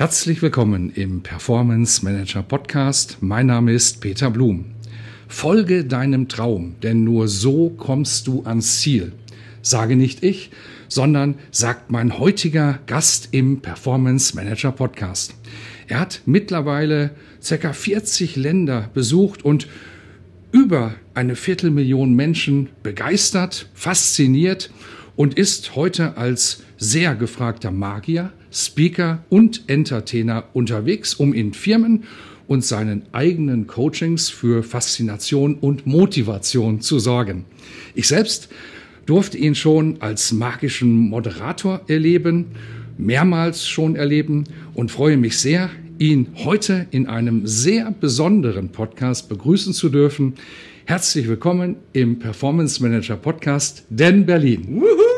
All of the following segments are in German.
Herzlich willkommen im Performance Manager Podcast. Mein Name ist Peter Blum. Folge deinem Traum, denn nur so kommst du ans Ziel. Sage nicht ich, sondern sagt mein heutiger Gast im Performance Manager Podcast. Er hat mittlerweile ca. 40 Länder besucht und über eine Viertelmillion Menschen begeistert, fasziniert und ist heute als sehr gefragter Magier, Speaker und Entertainer unterwegs, um in Firmen und seinen eigenen Coachings für Faszination und Motivation zu sorgen. Ich selbst durfte ihn schon als magischen Moderator erleben, mehrmals schon erleben und freue mich sehr, ihn heute in einem sehr besonderen Podcast begrüßen zu dürfen. Herzlich willkommen im Performance Manager Podcast Den Berlin. Woohoo!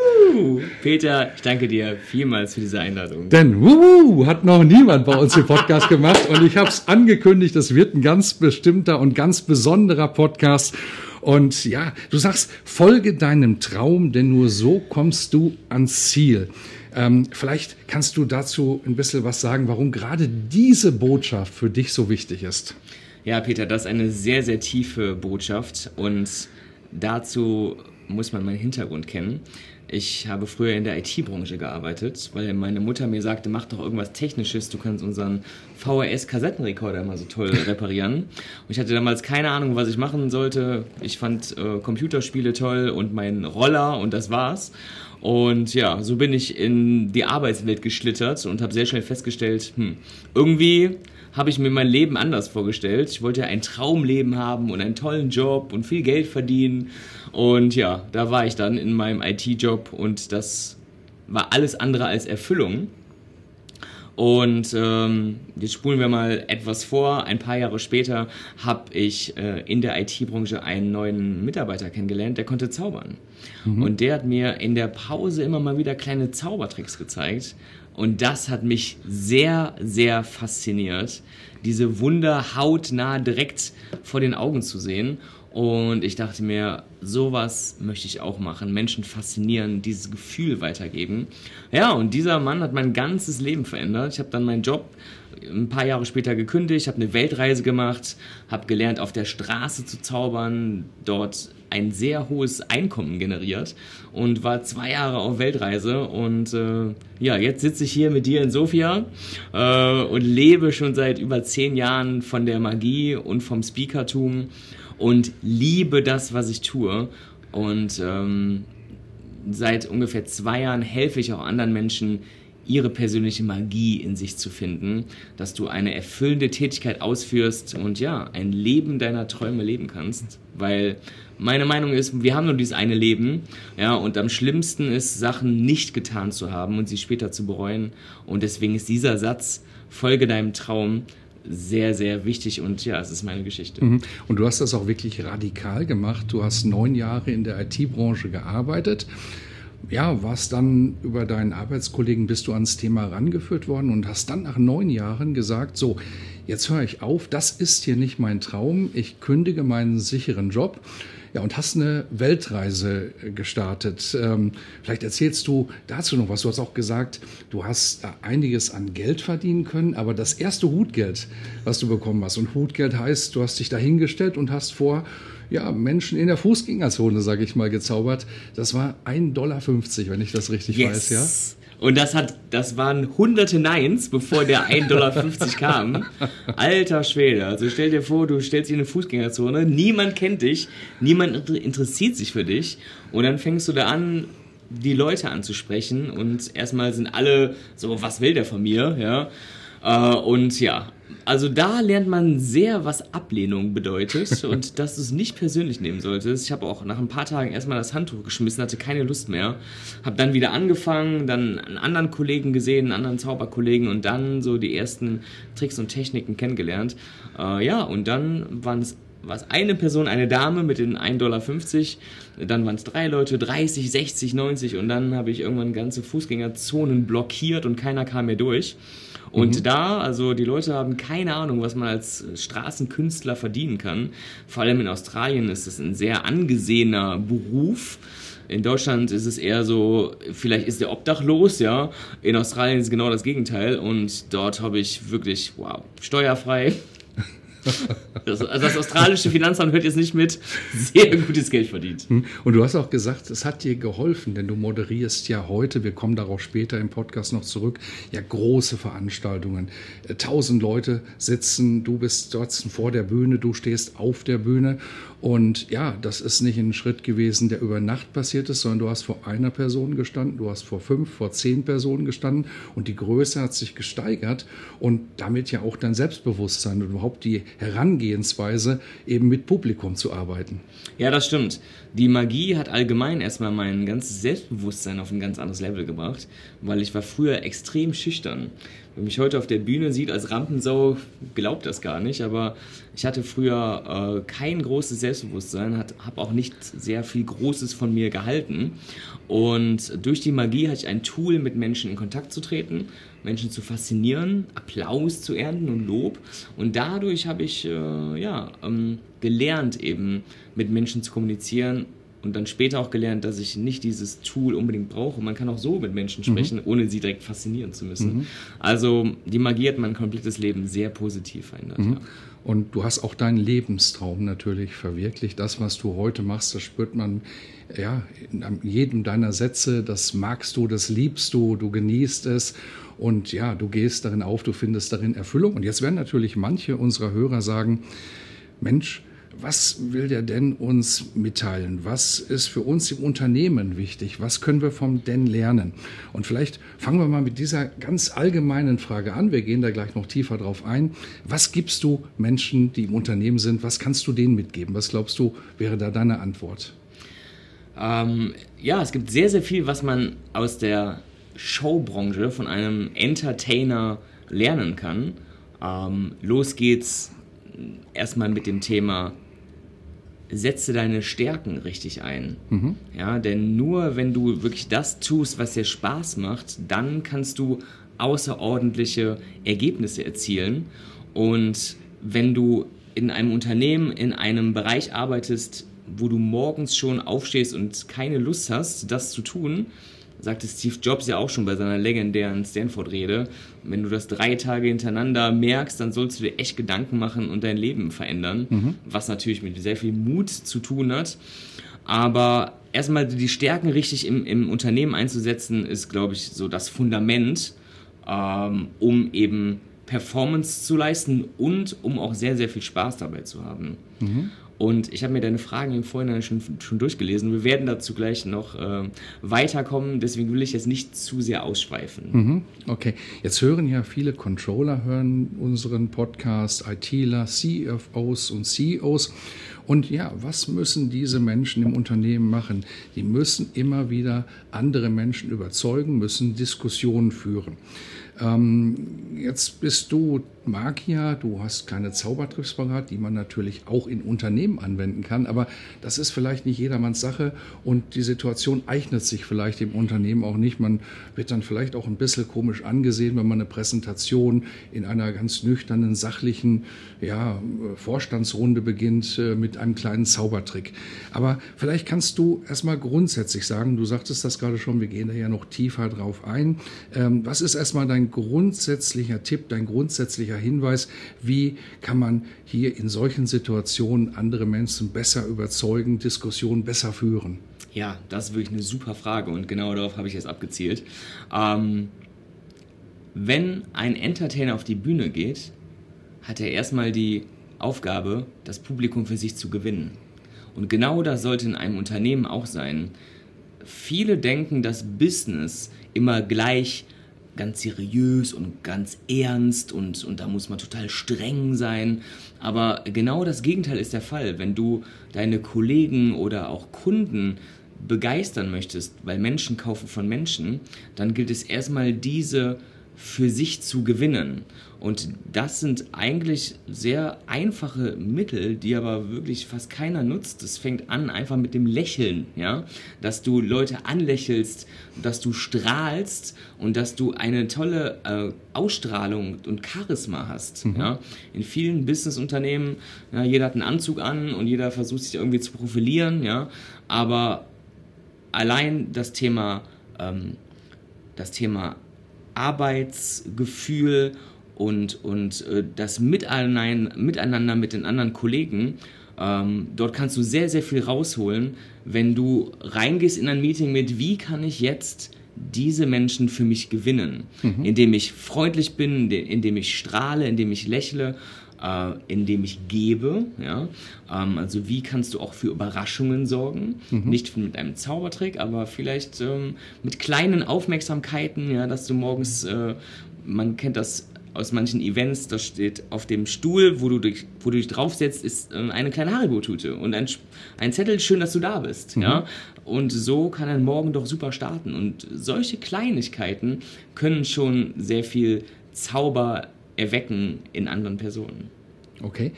Peter, ich danke dir vielmals für diese Einladung. Denn wuhu, hat noch niemand bei uns den Podcast gemacht und ich habe es angekündigt, es wird ein ganz bestimmter und ganz besonderer Podcast. Und ja, du sagst, folge deinem Traum, denn nur so kommst du ans Ziel. Ähm, vielleicht kannst du dazu ein bisschen was sagen, warum gerade diese Botschaft für dich so wichtig ist. Ja, Peter, das ist eine sehr, sehr tiefe Botschaft und dazu muss man meinen Hintergrund kennen. Ich habe früher in der IT-Branche gearbeitet, weil meine Mutter mir sagte, mach doch irgendwas Technisches, du kannst unseren VHS-Kassettenrekorder immer so toll reparieren. Und ich hatte damals keine Ahnung, was ich machen sollte. Ich fand äh, Computerspiele toll und meinen Roller und das war's. Und ja, so bin ich in die Arbeitswelt geschlittert und habe sehr schnell festgestellt, hm, irgendwie habe ich mir mein Leben anders vorgestellt. Ich wollte ein Traumleben haben und einen tollen Job und viel Geld verdienen. Und ja, da war ich dann in meinem IT-Job und das war alles andere als Erfüllung. Und ähm, jetzt spulen wir mal etwas vor. Ein paar Jahre später habe ich äh, in der IT-Branche einen neuen Mitarbeiter kennengelernt, der konnte zaubern. Mhm. Und der hat mir in der Pause immer mal wieder kleine Zaubertricks gezeigt. Und das hat mich sehr, sehr fasziniert, diese Wunder hautnah direkt vor den Augen zu sehen. Und ich dachte mir, sowas möchte ich auch machen. Menschen faszinieren, dieses Gefühl weitergeben. Ja, und dieser Mann hat mein ganzes Leben verändert. Ich habe dann meinen Job ein paar Jahre später gekündigt, habe eine Weltreise gemacht, habe gelernt, auf der Straße zu zaubern, dort ein sehr hohes Einkommen generiert und war zwei Jahre auf Weltreise. Und äh, ja, jetzt sitze ich hier mit dir in Sofia äh, und lebe schon seit über zehn Jahren von der Magie und vom Speakertum und liebe das, was ich tue. Und ähm, seit ungefähr zwei Jahren helfe ich auch anderen Menschen, ihre persönliche Magie in sich zu finden, dass du eine erfüllende Tätigkeit ausführst und ja, ein Leben deiner Träume leben kannst, weil meine Meinung ist, wir haben nur dieses eine Leben, ja, und am schlimmsten ist, Sachen nicht getan zu haben und sie später zu bereuen und deswegen ist dieser Satz, folge deinem Traum, sehr, sehr wichtig und ja, es ist meine Geschichte. Mhm. Und du hast das auch wirklich radikal gemacht. Du hast neun Jahre in der IT-Branche gearbeitet ja, warst dann über deinen Arbeitskollegen, bist du ans Thema rangeführt worden und hast dann nach neun Jahren gesagt, so, jetzt höre ich auf, das ist hier nicht mein Traum, ich kündige meinen sicheren Job. Ja, und hast eine Weltreise gestartet. Ähm, vielleicht erzählst du dazu noch was. Du hast auch gesagt, du hast einiges an Geld verdienen können, aber das erste Hutgeld, was du bekommen hast, und Hutgeld heißt, du hast dich dahingestellt und hast vor ja, Menschen in der Fußgängerzone, sage ich mal, gezaubert. Das war 1,50 Dollar, wenn ich das richtig yes. weiß, ja? Und das hat, das waren hunderte Neins, bevor der 1,50 Dollar kam. Alter Schwede. Also stell dir vor, du stellst dich in eine Fußgängerzone, niemand kennt dich, niemand interessiert sich für dich. Und dann fängst du da an, die Leute anzusprechen und erstmal sind alle so, was will der von mir, ja? Äh, und ja, also da lernt man sehr, was Ablehnung bedeutet und dass du es nicht persönlich nehmen solltest. Ich habe auch nach ein paar Tagen erstmal das Handtuch geschmissen, hatte keine Lust mehr. Habe dann wieder angefangen, dann einen anderen Kollegen gesehen, einen anderen Zauberkollegen und dann so die ersten Tricks und Techniken kennengelernt. Äh, ja, und dann waren es war es eine Person, eine Dame mit den 1,50 Dollar. Dann waren es drei Leute, 30, 60, 90 und dann habe ich irgendwann ganze Fußgängerzonen blockiert und keiner kam mehr durch. Und mhm. da, also die Leute haben keine Ahnung, was man als Straßenkünstler verdienen kann. Vor allem in Australien ist es ein sehr angesehener Beruf. In Deutschland ist es eher so, vielleicht ist der obdachlos, ja. In Australien ist es genau das Gegenteil. Und dort habe ich wirklich, wow, steuerfrei, also das australische Finanzamt hört jetzt nicht mit, sehr gutes Geld verdient. Hm. Und du hast auch gesagt, es hat dir geholfen, denn du moderierst ja heute, wir kommen darauf später im Podcast noch zurück, ja große Veranstaltungen. Äh, tausend Leute sitzen, du bist dort vor der Bühne, du stehst auf der Bühne und ja, das ist nicht ein Schritt gewesen, der über Nacht passiert ist, sondern du hast vor einer Person gestanden, du hast vor fünf, vor zehn Personen gestanden und die Größe hat sich gesteigert und damit ja auch dein Selbstbewusstsein und überhaupt die Herangehensweise, eben mit Publikum zu arbeiten. Ja, das stimmt. Die Magie hat allgemein erstmal mein ganzes Selbstbewusstsein auf ein ganz anderes Level gebracht, weil ich war früher extrem schüchtern. Wer mich heute auf der Bühne sieht als Rampensau, glaubt das gar nicht, aber ich hatte früher äh, kein großes Selbstbewusstsein, habe auch nicht sehr viel Großes von mir gehalten. Und durch die Magie hatte ich ein Tool, mit Menschen in Kontakt zu treten, Menschen zu faszinieren, Applaus zu ernten und Lob. Und dadurch habe ich äh, ja, ähm, gelernt, eben mit Menschen zu kommunizieren und dann später auch gelernt, dass ich nicht dieses Tool unbedingt brauche. Man kann auch so mit Menschen sprechen, mhm. ohne sie direkt faszinieren zu müssen. Mhm. Also die Magie hat mein komplettes Leben sehr positiv verändert. Mhm. Ja. Und du hast auch deinen Lebenstraum natürlich verwirklicht. Das, was du heute machst, das spürt man ja in jedem deiner Sätze. Das magst du, das liebst du, du genießt es. Und ja, du gehst darin auf, du findest darin Erfüllung. Und jetzt werden natürlich manche unserer Hörer sagen, Mensch, was will der denn uns mitteilen? Was ist für uns im Unternehmen wichtig? Was können wir vom denn lernen? Und vielleicht fangen wir mal mit dieser ganz allgemeinen Frage an. Wir gehen da gleich noch tiefer drauf ein. Was gibst du Menschen, die im Unternehmen sind? Was kannst du denen mitgeben? Was glaubst du, wäre da deine Antwort? Ähm, ja, es gibt sehr, sehr viel, was man aus der Showbranche von einem Entertainer lernen kann. Ähm, los geht's erstmal mit dem Thema setze deine Stärken richtig ein. Mhm. Ja, denn nur wenn du wirklich das tust, was dir Spaß macht, dann kannst du außerordentliche Ergebnisse erzielen. Und wenn du in einem Unternehmen, in einem Bereich arbeitest, wo du morgens schon aufstehst und keine Lust hast, das zu tun, sagte Steve Jobs ja auch schon bei seiner legendären Stanford-Rede, wenn du das drei Tage hintereinander merkst, dann sollst du dir echt Gedanken machen und dein Leben verändern, mhm. was natürlich mit sehr viel Mut zu tun hat. Aber erstmal die Stärken richtig im, im Unternehmen einzusetzen, ist, glaube ich, so das Fundament, ähm, um eben Performance zu leisten und um auch sehr, sehr viel Spaß dabei zu haben. Mhm. Und ich habe mir deine Fragen im Vorhinein schon, schon durchgelesen. Wir werden dazu gleich noch äh, weiterkommen. Deswegen will ich jetzt nicht zu sehr ausschweifen. Mhm. Okay, jetzt hören ja viele Controller, hören unseren Podcast, ITler, CFOs und CEOs. Und ja, was müssen diese Menschen im Unternehmen machen? Die müssen immer wieder andere Menschen überzeugen, müssen Diskussionen führen. Ähm, jetzt bist du Magier, du hast keine Zaubertricks parat, die man natürlich auch in Unternehmen anwenden kann, aber das ist vielleicht nicht jedermanns Sache und die Situation eignet sich vielleicht im Unternehmen auch nicht. Man wird dann vielleicht auch ein bisschen komisch angesehen, wenn man eine Präsentation in einer ganz nüchternen, sachlichen ja, Vorstandsrunde beginnt äh, mit einem kleinen Zaubertrick. Aber vielleicht kannst du erstmal grundsätzlich sagen, du sagtest das gerade schon, wir gehen da ja noch tiefer drauf ein. Ähm, was ist erstmal dein grundsätzlicher Tipp, dein grundsätzlicher Hinweis, wie kann man hier in solchen Situationen andere Menschen besser überzeugen, Diskussionen besser führen? Ja, das ist wirklich eine super Frage und genau darauf habe ich jetzt abgezielt. Ähm, wenn ein Entertainer auf die Bühne geht, hat er erstmal die Aufgabe, das Publikum für sich zu gewinnen. Und genau das sollte in einem Unternehmen auch sein. Viele denken, dass Business immer gleich ganz seriös und ganz ernst und, und da muss man total streng sein. Aber genau das Gegenteil ist der Fall. Wenn du deine Kollegen oder auch Kunden begeistern möchtest, weil Menschen kaufen von Menschen, dann gilt es erstmal diese für sich zu gewinnen. Und das sind eigentlich sehr einfache Mittel, die aber wirklich fast keiner nutzt. Das fängt an einfach mit dem Lächeln, ja, dass du Leute anlächelst, dass du strahlst und dass du eine tolle äh, Ausstrahlung und Charisma hast. Mhm. Ja. In vielen Businessunternehmen, ja, jeder hat einen Anzug an und jeder versucht sich irgendwie zu profilieren, ja, aber allein das Thema, ähm, das Thema Arbeitsgefühl und, und äh, das Miteinander, Miteinander mit den anderen Kollegen, ähm, dort kannst du sehr, sehr viel rausholen, wenn du reingehst in ein Meeting mit, wie kann ich jetzt diese Menschen für mich gewinnen, mhm. indem ich freundlich bin, indem ich strahle, indem ich lächle äh, indem ich gebe. Ja? Ähm, also wie kannst du auch für Überraschungen sorgen? Mhm. Nicht mit einem Zaubertrick, aber vielleicht ähm, mit kleinen Aufmerksamkeiten, ja, dass du morgens, äh, man kennt das aus manchen Events, da steht auf dem Stuhl, wo du dich, wo du dich draufsetzt, ist äh, eine kleine Haribo-Tute und ein, ein Zettel, schön, dass du da bist. Mhm. Ja? Und so kann ein Morgen doch super starten. Und solche Kleinigkeiten können schon sehr viel Zauber erwecken in anderen Personen. Okay.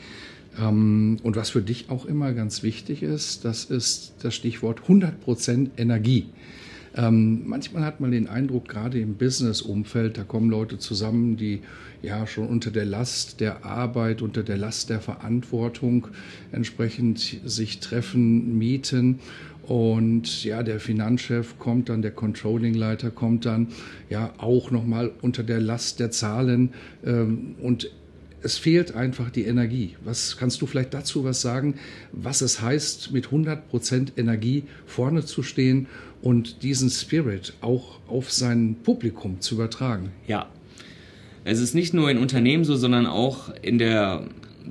Ähm, und was für dich auch immer ganz wichtig ist, das ist das Stichwort 100% Energie. Ähm, manchmal hat man den Eindruck, gerade im Business-Umfeld, da kommen Leute zusammen, die ja schon unter der Last der Arbeit, unter der Last der Verantwortung entsprechend sich treffen, mieten. Und ja, der Finanzchef kommt dann, der Controlling-Leiter kommt dann ja auch nochmal unter der Last der Zahlen ähm, und es fehlt einfach die Energie. Was kannst du vielleicht dazu was sagen, was es heißt, mit 100% Energie vorne zu stehen und diesen Spirit auch auf sein Publikum zu übertragen? Ja. Es ist nicht nur in Unternehmen so, sondern auch in der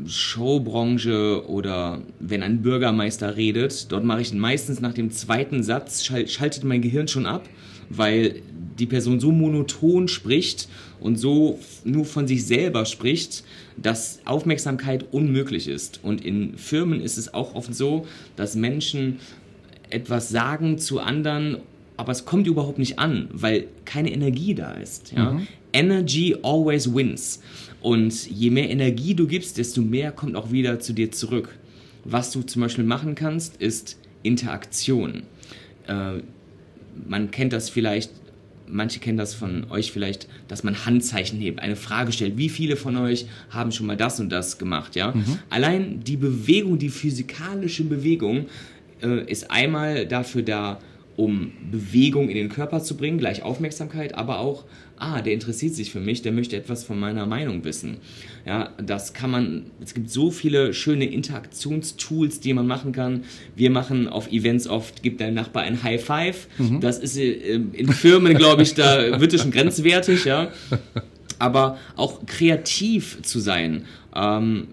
Showbranche oder wenn ein Bürgermeister redet, dort mache ich meistens nach dem zweiten Satz, schaltet mein Gehirn schon ab, weil die Person so monoton spricht und so nur von sich selber spricht, dass Aufmerksamkeit unmöglich ist. Und in Firmen ist es auch oft so, dass Menschen etwas sagen zu anderen, aber es kommt überhaupt nicht an, weil keine Energie da ist. Ja? Mhm. Energy always wins. Und je mehr Energie du gibst, desto mehr kommt auch wieder zu dir zurück. Was du zum Beispiel machen kannst, ist Interaktion. Äh, man kennt das vielleicht, manche kennen das von euch vielleicht, dass man Handzeichen hebt, eine Frage stellt. Wie viele von euch haben schon mal das und das gemacht? Ja? Mhm. Allein die Bewegung, die physikalische Bewegung äh, ist einmal dafür da, um Bewegung in den Körper zu bringen, gleich Aufmerksamkeit, aber auch, ah, der interessiert sich für mich, der möchte etwas von meiner Meinung wissen. Ja, das kann man, es gibt so viele schöne Interaktionstools, die man machen kann. Wir machen auf Events oft, gibt dein Nachbar ein High Five. Mhm. Das ist äh, in Firmen, glaube ich, da wird es schon grenzwertig, ja. Aber auch kreativ zu sein. Ähm,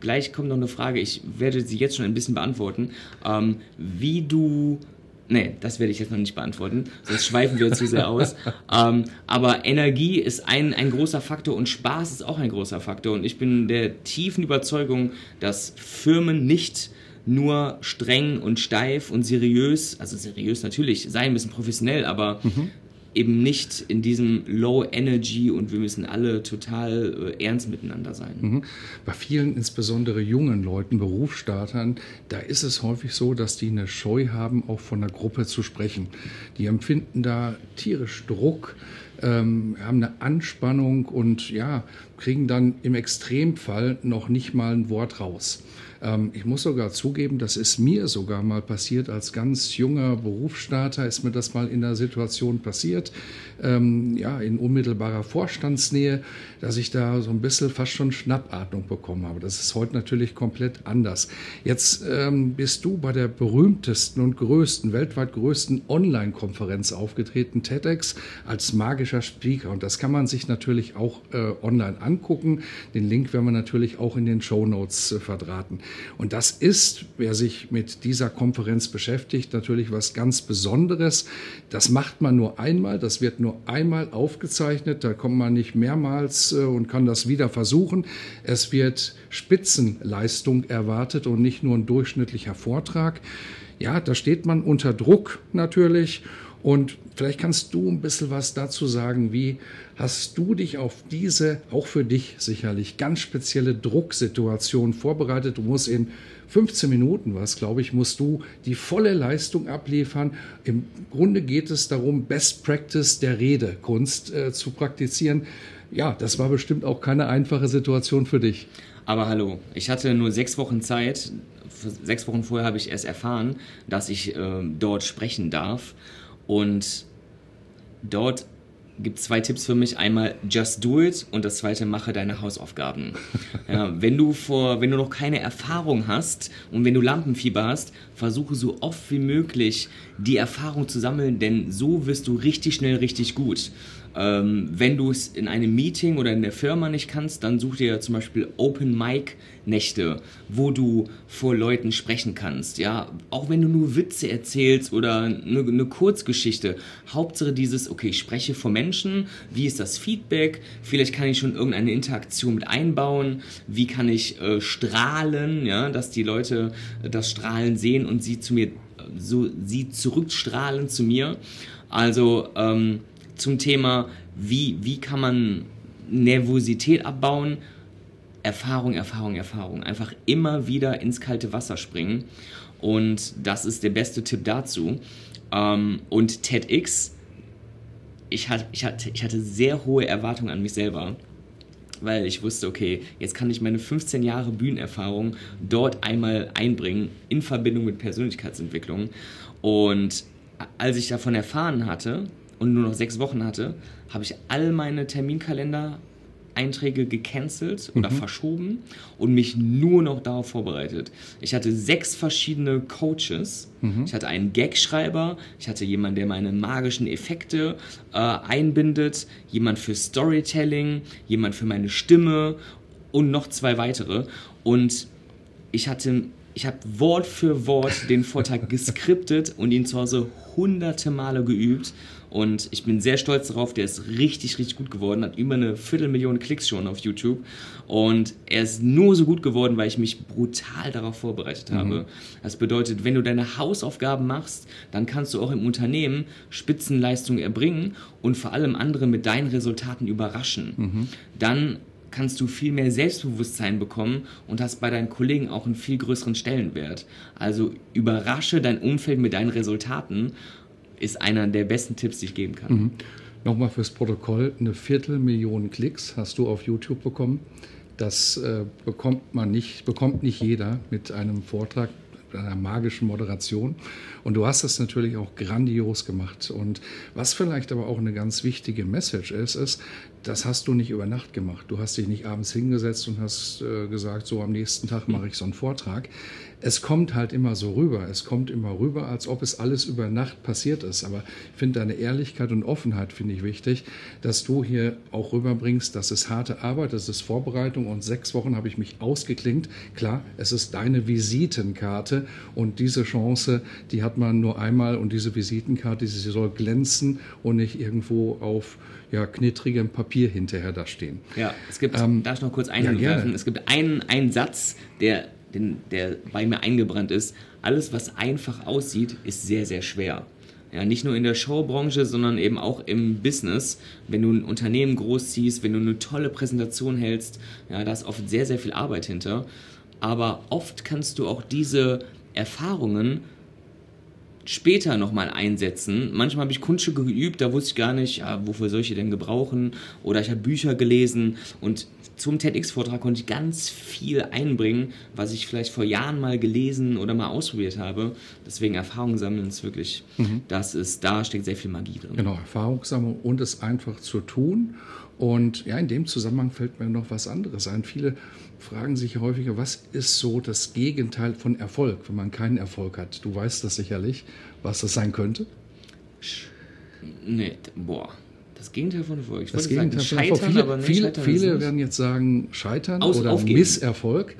gleich kommt noch eine Frage, ich werde sie jetzt schon ein bisschen beantworten, ähm, wie du Nee, das werde ich jetzt noch nicht beantworten, sonst schweifen wir zu sehr aus. Ähm, aber Energie ist ein, ein großer Faktor und Spaß ist auch ein großer Faktor. Und ich bin der tiefen Überzeugung, dass Firmen nicht nur streng und steif und seriös, also seriös natürlich sein müssen, professionell, aber mhm eben nicht in diesem Low Energy und wir müssen alle total äh, ernst miteinander sein. Mhm. Bei vielen, insbesondere jungen Leuten, Berufsstartern, da ist es häufig so, dass die eine Scheu haben, auch von der Gruppe zu sprechen. Die empfinden da tierisch Druck, ähm, haben eine Anspannung und ja, kriegen dann im Extremfall noch nicht mal ein Wort raus. Ähm, ich muss sogar zugeben, das ist mir sogar mal passiert, als ganz junger Berufsstarter ist mir das mal in der Situation passiert, ähm, ja, in unmittelbarer Vorstandsnähe, dass ich da so ein bisschen fast schon Schnappatmung bekommen habe. Das ist heute natürlich komplett anders. Jetzt ähm, bist du bei der berühmtesten und größten, weltweit größten Online-Konferenz aufgetreten, TEDx, als magischer Speaker. Und das kann man sich natürlich auch äh, online angucken. Den Link werden wir natürlich auch in den Show Notes äh, verdrahten. Und das ist, wer sich mit dieser Konferenz beschäftigt, natürlich was ganz Besonderes. Das macht man nur einmal, das wird nur einmal aufgezeichnet, da kommt man nicht mehrmals äh, und kann das wieder versuchen. Es wird Spitzenleistung erwartet und nicht nur ein durchschnittlicher Vortrag. Ja, da steht man unter Druck natürlich und vielleicht kannst du ein bisschen was dazu sagen, wie hast du dich auf diese, auch für dich sicherlich, ganz spezielle Drucksituation vorbereitet? Du musst in 15 Minuten, was glaube ich, musst du die volle Leistung abliefern. Im Grunde geht es darum, Best Practice der Redekunst äh, zu praktizieren. Ja, das war bestimmt auch keine einfache Situation für dich. Aber hallo, ich hatte nur sechs Wochen Zeit. Sechs Wochen vorher habe ich erst erfahren, dass ich äh, dort sprechen darf. Und dort gibt es zwei Tipps für mich. Einmal just do it und das zweite mache deine Hausaufgaben. ja, wenn du vor, wenn du noch keine Erfahrung hast und wenn du Lampenfieber hast, versuche so oft wie möglich die Erfahrung zu sammeln, denn so wirst du richtig schnell richtig gut. Ähm, wenn du es in einem Meeting oder in der Firma nicht kannst, dann such dir zum Beispiel Open Mic Nächte, wo du vor Leuten sprechen kannst. Ja, auch wenn du nur Witze erzählst oder eine, eine Kurzgeschichte. Hauptsache dieses, okay, ich spreche vor Menschen. Wie ist das Feedback? Vielleicht kann ich schon irgendeine Interaktion mit einbauen. Wie kann ich äh, strahlen, ja, dass die Leute das Strahlen sehen und sie zu mir, so sie zurückstrahlen zu mir. Also ähm, zum Thema, wie, wie kann man Nervosität abbauen. Erfahrung, Erfahrung, Erfahrung. Einfach immer wieder ins kalte Wasser springen. Und das ist der beste Tipp dazu. Ähm, und TEDx, ich hatte, ich, hatte, ich hatte sehr hohe Erwartungen an mich selber, weil ich wusste, okay, jetzt kann ich meine 15 Jahre Bühnenerfahrung dort einmal einbringen in Verbindung mit Persönlichkeitsentwicklung. Und als ich davon erfahren hatte, und nur noch sechs Wochen hatte, habe ich all meine Terminkalender Einträge gecancelt oder mhm. verschoben und mich nur noch darauf vorbereitet. Ich hatte sechs verschiedene Coaches. Mhm. Ich hatte einen Gagschreiber, ich hatte jemanden, der meine magischen Effekte äh, einbindet, jemand für Storytelling, jemand für meine Stimme und noch zwei weitere. Und ich hatte ich habe Wort für Wort den Vortrag geskriptet und ihn zu Hause hunderte Male geübt und ich bin sehr stolz darauf, der ist richtig, richtig gut geworden, hat über eine Viertelmillion Klicks schon auf YouTube. Und er ist nur so gut geworden, weil ich mich brutal darauf vorbereitet mhm. habe. Das bedeutet, wenn du deine Hausaufgaben machst, dann kannst du auch im Unternehmen Spitzenleistungen erbringen und vor allem andere mit deinen Resultaten überraschen. Mhm. Dann kannst du viel mehr Selbstbewusstsein bekommen und hast bei deinen Kollegen auch einen viel größeren Stellenwert. Also überrasche dein Umfeld mit deinen Resultaten ist einer der besten Tipps, die ich geben kann. Mhm. Nochmal fürs Protokoll, eine Viertelmillion Klicks hast du auf YouTube bekommen. Das äh, bekommt man nicht, bekommt nicht jeder mit einem Vortrag, einer magischen Moderation. Und du hast das natürlich auch grandios gemacht. Und was vielleicht aber auch eine ganz wichtige Message ist, ist, das hast du nicht über Nacht gemacht. Du hast dich nicht abends hingesetzt und hast äh, gesagt, so am nächsten Tag mache ich so einen Vortrag es kommt halt immer so rüber. Es kommt immer rüber, als ob es alles über Nacht passiert ist. Aber ich finde deine Ehrlichkeit und Offenheit finde ich wichtig, dass du hier auch rüberbringst, das ist harte Arbeit, das ist Vorbereitung und sechs Wochen habe ich mich ausgeklinkt. Klar, es ist deine Visitenkarte und diese Chance, die hat man nur einmal und diese Visitenkarte, sie soll glänzen und nicht irgendwo auf ja, knittrigem Papier hinterher da stehen. Ja, es gibt, ähm, darf ich noch kurz einwerfen, ja, es gibt einen, einen Satz, der den, der bei mir eingebrannt ist, alles, was einfach aussieht, ist sehr, sehr schwer. Ja, nicht nur in der Showbranche, sondern eben auch im Business. Wenn du ein Unternehmen großziehst, wenn du eine tolle Präsentation hältst, ja, da ist oft sehr, sehr viel Arbeit hinter. Aber oft kannst du auch diese Erfahrungen später nochmal einsetzen. Manchmal habe ich Kunststücke geübt, da wusste ich gar nicht, ja, wofür soll ich die denn gebrauchen. Oder ich habe Bücher gelesen und zum TEDx-Vortrag konnte ich ganz viel einbringen, was ich vielleicht vor Jahren mal gelesen oder mal ausprobiert habe. Deswegen Erfahrung sammeln ist wirklich, mhm. das ist, da steckt sehr viel Magie drin. Genau, Erfahrung sammeln und es einfach zu tun. Und ja, in dem Zusammenhang fällt mir noch was anderes ein. Viele fragen sich häufiger, was ist so das Gegenteil von Erfolg, wenn man keinen Erfolg hat? Du weißt das sicherlich, was das sein könnte. Nee, boah. Das Gegenteil von Erfolg. Ich das Gegenteil sagen, von Erfolg. Viele, aber nicht viele, scheitern viele werden jetzt sagen Scheitern Aus, oder aufgeben. Misserfolg.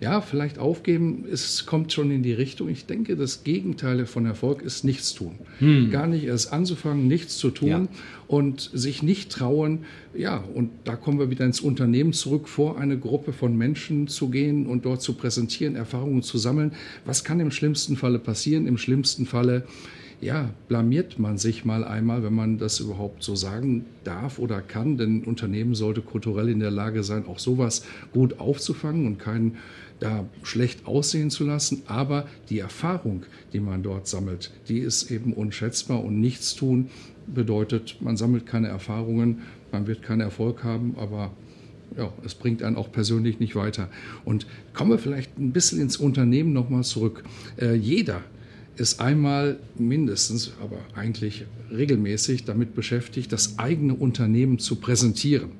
Ja, vielleicht aufgeben, es kommt schon in die Richtung. Ich denke, das Gegenteil von Erfolg ist nichts tun. Hm. Gar nicht erst anzufangen, nichts zu tun ja. und sich nicht trauen. Ja, und da kommen wir wieder ins Unternehmen zurück, vor eine Gruppe von Menschen zu gehen und dort zu präsentieren, Erfahrungen zu sammeln. Was kann im schlimmsten Falle passieren? Im schlimmsten Falle ja, blamiert man sich mal einmal, wenn man das überhaupt so sagen darf oder kann. Denn ein Unternehmen sollte kulturell in der Lage sein, auch sowas gut aufzufangen und keinen da schlecht aussehen zu lassen. Aber die Erfahrung, die man dort sammelt, die ist eben unschätzbar und nichts tun bedeutet, man sammelt keine Erfahrungen, man wird keinen Erfolg haben, aber ja, es bringt einen auch persönlich nicht weiter. Und kommen wir vielleicht ein bisschen ins Unternehmen nochmal zurück. Äh, jeder ist einmal mindestens, aber eigentlich regelmäßig damit beschäftigt, das eigene Unternehmen zu präsentieren.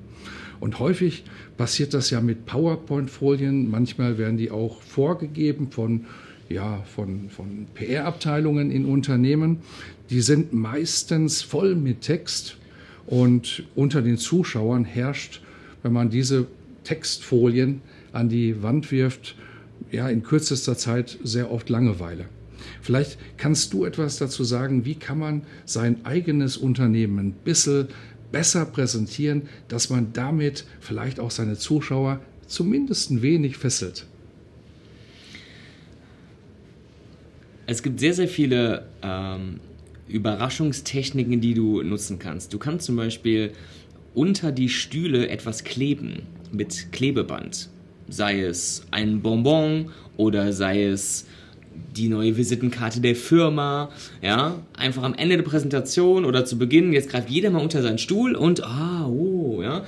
Und häufig passiert das ja mit PowerPoint-Folien. Manchmal werden die auch vorgegeben von, ja, von, von PR-Abteilungen in Unternehmen. Die sind meistens voll mit Text und unter den Zuschauern herrscht, wenn man diese Textfolien an die Wand wirft, ja, in kürzester Zeit sehr oft Langeweile. Vielleicht kannst du etwas dazu sagen, wie kann man sein eigenes Unternehmen ein bisschen besser präsentieren, dass man damit vielleicht auch seine Zuschauer zumindest ein wenig fesselt. Es gibt sehr, sehr viele ähm, Überraschungstechniken, die du nutzen kannst. Du kannst zum Beispiel unter die Stühle etwas kleben mit Klebeband. Sei es ein Bonbon oder sei es die neue Visitenkarte der Firma, ja, einfach am Ende der Präsentation oder zu Beginn, jetzt greift jeder mal unter seinen Stuhl und, ah, oh, ja,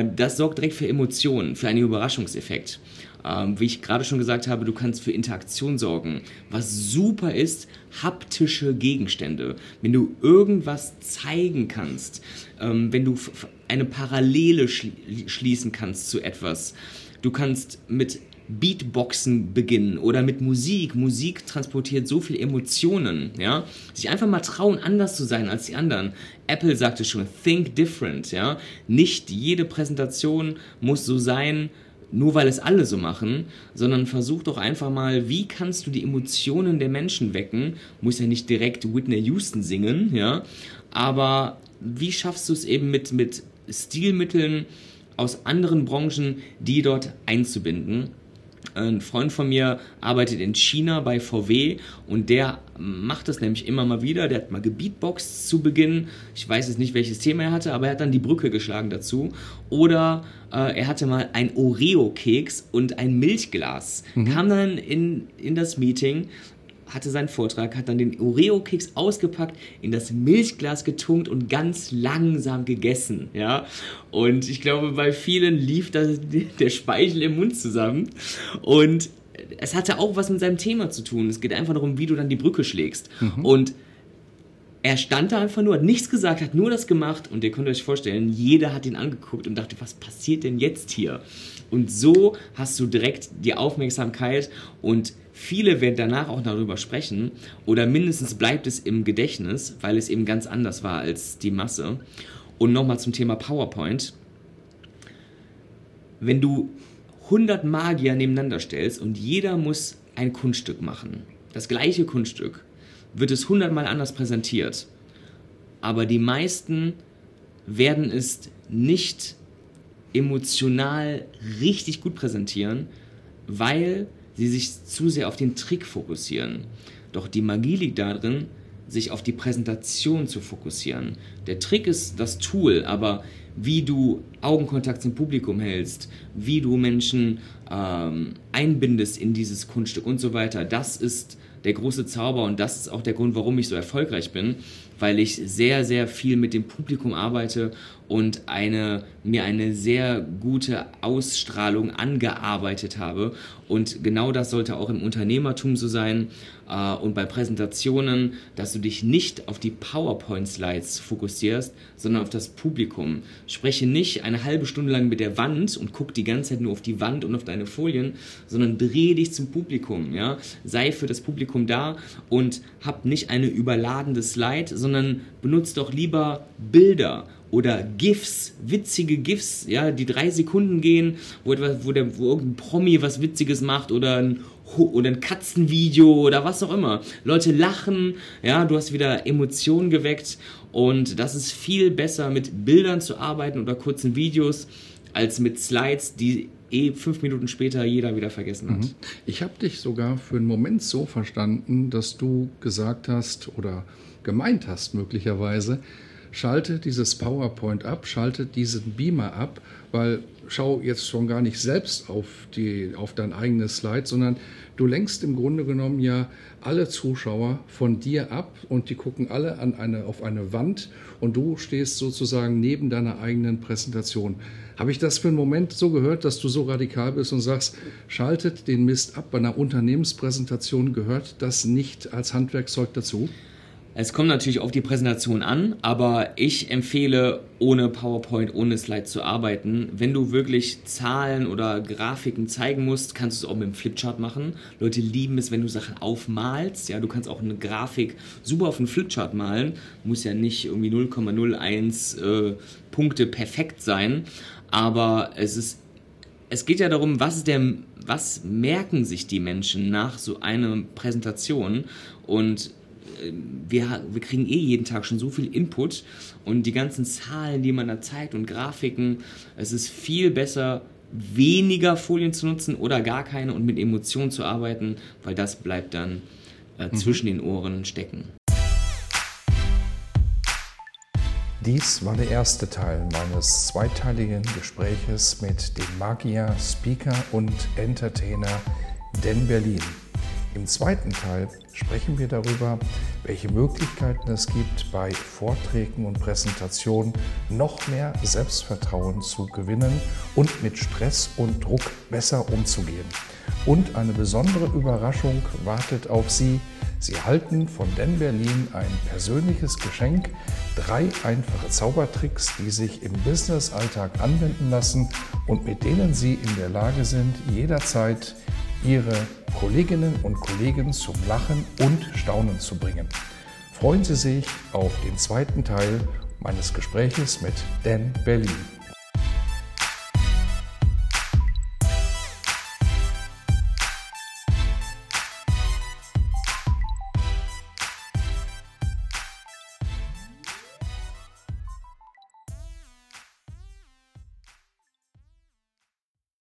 äh, das sorgt direkt für Emotionen, für einen Überraschungseffekt. Ähm, wie ich gerade schon gesagt habe, du kannst für Interaktion sorgen. Was super ist, haptische Gegenstände. Wenn du irgendwas zeigen kannst, ähm, wenn du eine Parallele schließen kannst zu etwas, du kannst mit Beatboxen beginnen oder mit Musik. Musik transportiert so viel Emotionen, ja. Sich einfach mal trauen, anders zu sein als die anderen. Apple sagte schon, think different, ja. Nicht jede Präsentation muss so sein, nur weil es alle so machen, sondern versuch doch einfach mal, wie kannst du die Emotionen der Menschen wecken? Muss ja nicht direkt Whitney Houston singen, ja. Aber wie schaffst du es eben mit, mit Stilmitteln aus anderen Branchen, die dort einzubinden? Ein Freund von mir arbeitet in China bei VW und der macht das nämlich immer mal wieder. Der hat mal gebeatboxt zu Beginn. Ich weiß jetzt nicht, welches Thema er hatte, aber er hat dann die Brücke geschlagen dazu. Oder äh, er hatte mal ein Oreo-Keks und ein Milchglas. Mhm. Kam dann in, in das Meeting, hatte seinen Vortrag, hat dann den Oreo-Keks ausgepackt, in das Milchglas getunkt und ganz langsam gegessen. Ja? Und ich glaube, bei vielen lief das, der Speichel im Mund zusammen. Und es hatte auch was mit seinem Thema zu tun. Es geht einfach darum, wie du dann die Brücke schlägst. Mhm. Und er stand da einfach nur, hat nichts gesagt, hat nur das gemacht und ihr könnt euch vorstellen, jeder hat ihn angeguckt und dachte, was passiert denn jetzt hier? Und so hast du direkt die Aufmerksamkeit und viele werden danach auch darüber sprechen oder mindestens bleibt es im Gedächtnis, weil es eben ganz anders war als die Masse. Und nochmal zum Thema PowerPoint. Wenn du 100 Magier nebeneinander stellst und jeder muss ein Kunststück machen, das gleiche Kunststück, wird es 100 Mal anders präsentiert. Aber die meisten werden es nicht emotional richtig gut präsentieren, weil sie sich zu sehr auf den Trick fokussieren. Doch die Magie liegt darin, sich auf die Präsentation zu fokussieren. Der Trick ist das Tool, aber wie du Augenkontakt zum Publikum hältst, wie du Menschen ähm, einbindest in dieses Kunststück und so weiter, das ist der große Zauber und das ist auch der Grund, warum ich so erfolgreich bin, weil ich sehr, sehr viel mit dem Publikum arbeite und eine, mir eine sehr gute Ausstrahlung angearbeitet habe. Und genau das sollte auch im Unternehmertum so sein äh, und bei Präsentationen, dass du dich nicht auf die PowerPoint-Slides fokussierst, sondern auf das Publikum. Spreche nicht eine halbe Stunde lang mit der Wand und guck die ganze Zeit nur auf die Wand und auf deine Folien, sondern drehe dich zum Publikum. Ja? Sei für das Publikum da und hab nicht eine überladene Slide, sondern benutzt doch lieber Bilder oder GIFs, witzige GIFs, ja, die drei Sekunden gehen, wo, etwas, wo, der, wo irgendein Promi was Witziges macht oder ein, oder ein Katzenvideo oder was auch immer. Leute lachen, ja, du hast wieder Emotionen geweckt und das ist viel besser mit Bildern zu arbeiten oder kurzen Videos als mit Slides, die eh fünf Minuten später jeder wieder vergessen hat. Mhm. Ich habe dich sogar für einen Moment so verstanden, dass du gesagt hast oder gemeint hast möglicherweise, schalte dieses PowerPoint ab, schalte diesen Beamer ab, weil schau jetzt schon gar nicht selbst auf, die, auf dein eigenes Slide, sondern du lenkst im Grunde genommen ja alle Zuschauer von dir ab und die gucken alle an eine, auf eine Wand und du stehst sozusagen neben deiner eigenen Präsentation. Habe ich das für einen Moment so gehört, dass du so radikal bist und sagst, schaltet den Mist ab, bei einer Unternehmenspräsentation gehört das nicht als Handwerkzeug dazu? Es kommt natürlich auf die Präsentation an, aber ich empfehle, ohne PowerPoint, ohne Slide zu arbeiten. Wenn du wirklich Zahlen oder Grafiken zeigen musst, kannst du es auch mit dem Flipchart machen. Leute lieben es, wenn du Sachen aufmalst. Ja, du kannst auch eine Grafik super auf einen Flipchart malen. Muss ja nicht irgendwie 0,01 äh, Punkte perfekt sein, aber es ist es geht ja darum, was, der, was merken sich die Menschen nach so einer Präsentation und wir, wir kriegen eh jeden Tag schon so viel Input und die ganzen Zahlen, die man da zeigt und Grafiken, es ist viel besser, weniger Folien zu nutzen oder gar keine und mit Emotionen zu arbeiten, weil das bleibt dann äh, mhm. zwischen den Ohren stecken. Dies war der erste Teil meines zweiteiligen Gespräches mit dem Magier, Speaker und Entertainer Den Berlin. Im zweiten Teil sprechen wir darüber, welche Möglichkeiten es gibt, bei Vorträgen und Präsentationen noch mehr Selbstvertrauen zu gewinnen und mit Stress und Druck besser umzugehen. Und eine besondere Überraschung wartet auf Sie. Sie erhalten von Den Berlin ein persönliches Geschenk, drei einfache Zaubertricks, die sich im Business-Alltag anwenden lassen und mit denen Sie in der Lage sind, jederzeit Ihre Kolleginnen und Kollegen zum Lachen und Staunen zu bringen. Freuen Sie sich auf den zweiten Teil meines Gespräches mit Dan Berlin.